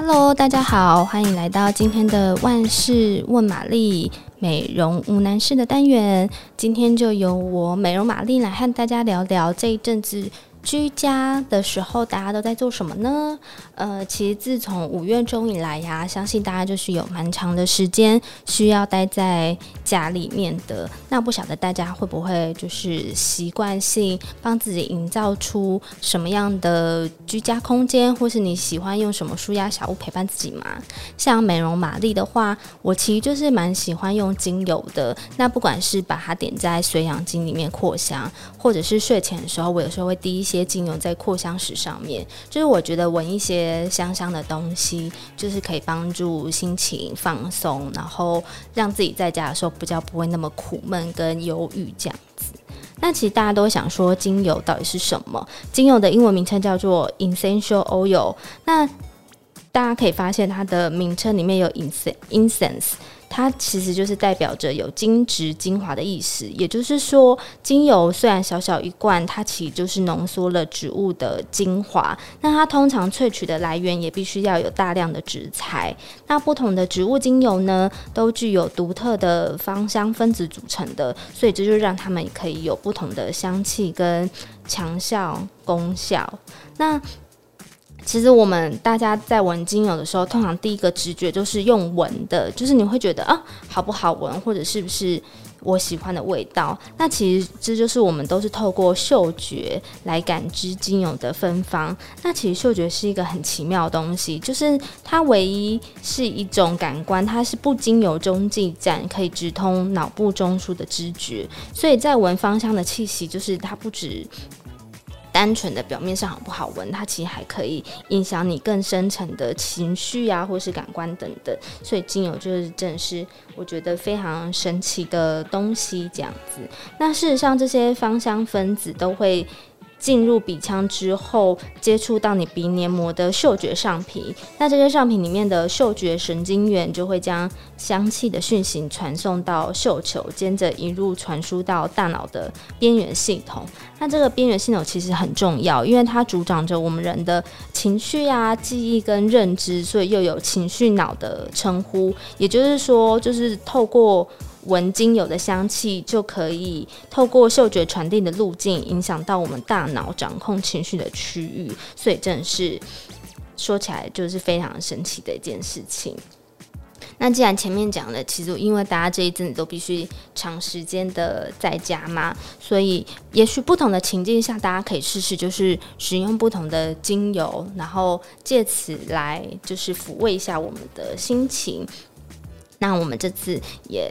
Hello，大家好，欢迎来到今天的万事问玛丽美容无难事的单元。今天就由我美容玛丽来和大家聊聊这一阵子。居家的时候，大家都在做什么呢？呃，其实自从五月中以来呀，相信大家就是有蛮长的时间需要待在家里面的。那不晓得大家会不会就是习惯性帮自己营造出什么样的居家空间，或是你喜欢用什么舒压小物陪伴自己吗？像美容玛丽的话，我其实就是蛮喜欢用精油的。那不管是把它点在水养精里面扩香，或者是睡前的时候，我有时候会滴一些。些精油在扩香石上面，就是我觉得闻一些香香的东西，就是可以帮助心情放松，然后让自己在家的时候比较不会那么苦闷跟忧郁这样子。那其实大家都想说，精油到底是什么？精油的英文名称叫做 essential oil。那大家可以发现，它的名称里面有 incense。它其实就是代表着有精植精华的意思，也就是说，精油虽然小小一罐，它其实就是浓缩了植物的精华。那它通常萃取的来源也必须要有大量的植材。那不同的植物精油呢，都具有独特的芳香分子组成的，所以这就让它们可以有不同的香气跟强效功效。那其实我们大家在闻精油的时候，通常第一个直觉就是用闻的，就是你会觉得啊，好不好闻，或者是不是我喜欢的味道。那其实这就是我们都是透过嗅觉来感知精油的芬芳。那其实嗅觉是一个很奇妙的东西，就是它唯一是一种感官，它是不经由中继站可以直通脑部中枢的知觉。所以在闻芳香的气息，就是它不止。单纯的表面上好不好闻，它其实还可以影响你更深层的情绪啊，或是感官等等。所以精油就是真是我觉得非常神奇的东西，这样子。那事实上，这些芳香分子都会。进入鼻腔之后，接触到你鼻黏膜的嗅觉上皮，那这些上皮里面的嗅觉神经元就会将香气的讯息传送到嗅球，接着一路传输到大脑的边缘系统。那这个边缘系统其实很重要，因为它主掌着我们人的情绪啊、记忆跟认知，所以又有情绪脑的称呼。也就是说，就是透过。闻精油的香气，就可以透过嗅觉传递的路径，影响到我们大脑掌控情绪的区域，所以真的是说起来就是非常神奇的一件事情。那既然前面讲了，其实因为大家这一阵子都必须长时间的在家嘛，所以也许不同的情境下，大家可以试试就是使用不同的精油，然后借此来就是抚慰一下我们的心情。那我们这次也。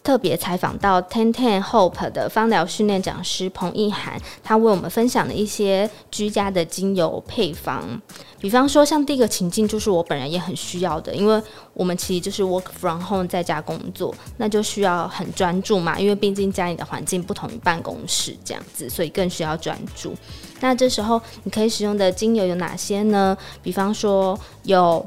特别采访到 Ten Ten Hope 的芳疗训练讲师彭奕涵，他为我们分享了一些居家的精油配方。比方说，像第一个情境就是我本人也很需要的，因为我们其实就是 work from home 在家工作，那就需要很专注嘛，因为毕竟家里的环境不同于办公室这样子，所以更需要专注。那这时候你可以使用的精油有哪些呢？比方说有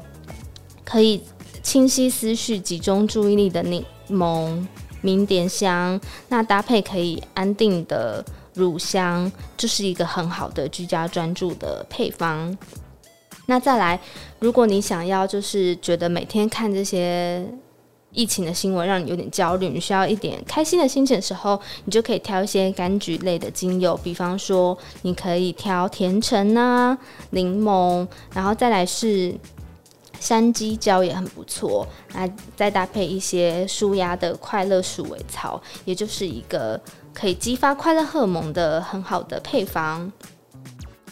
可以清晰思绪、集中注意力的柠檬。迷迭香，那搭配可以安定的乳香，就是一个很好的居家专注的配方。那再来，如果你想要就是觉得每天看这些疫情的新闻让你有点焦虑，你需要一点开心的心情的时候，你就可以挑一些柑橘类的精油，比方说你可以挑甜橙啊、柠檬，然后再来是。山鸡椒也很不错，那再搭配一些舒压的快乐鼠尾草，也就是一个可以激发快乐荷尔蒙的很好的配方。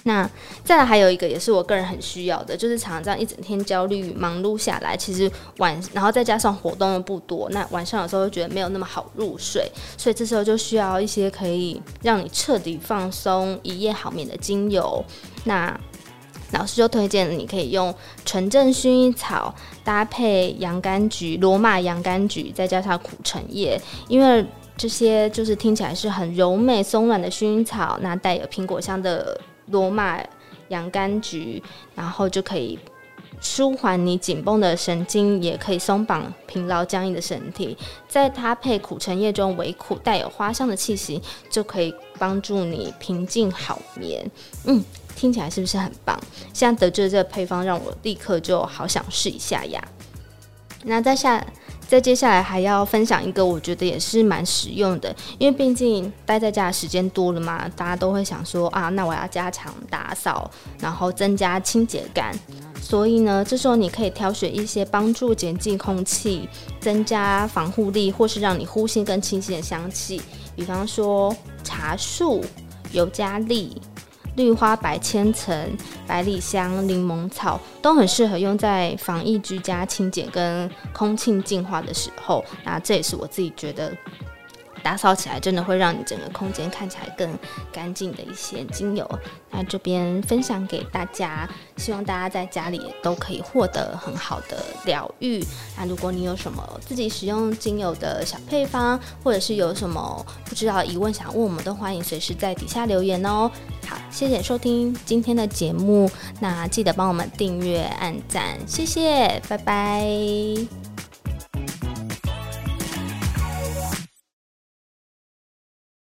那再来还有一个也是我个人很需要的，就是常常这样一整天焦虑忙碌下来，其实晚然后再加上活动又不多，那晚上有时候会觉得没有那么好入睡，所以这时候就需要一些可以让你彻底放松、一夜好眠的精油。那老师就推荐你可以用纯正薰衣草搭配洋甘菊、罗马洋甘菊，再加上苦橙叶，因为这些就是听起来是很柔美松软的薰衣草，那带有苹果香的罗马洋甘菊，然后就可以舒缓你紧绷的神经，也可以松绑疲劳僵硬的身体。再搭配苦橙叶中微苦带有花香的气息，就可以帮助你平静好眠。嗯，听起来是不是很棒？现在得知这个配方，让我立刻就好想试一下呀。那再下。再接下来还要分享一个，我觉得也是蛮实用的，因为毕竟待在家的时间多了嘛，大家都会想说啊，那我要加强打扫，然后增加清洁感。所以呢，这时候你可以挑选一些帮助洁净空气、增加防护力，或是让你呼吸更清新的香气，比方说茶树、尤加利。绿花白千层、百里香、柠檬草都很适合用在防疫居家清洁跟空气净化的时候。那这也是我自己觉得。打扫起来真的会让你整个空间看起来更干净的一些精油，那这边分享给大家，希望大家在家里都可以获得很好的疗愈。那如果你有什么自己使用精油的小配方，或者是有什么不知道疑问想问我们，都欢迎随时在底下留言哦。好，谢谢收听今天的节目，那记得帮我们订阅、按赞，谢谢，拜拜。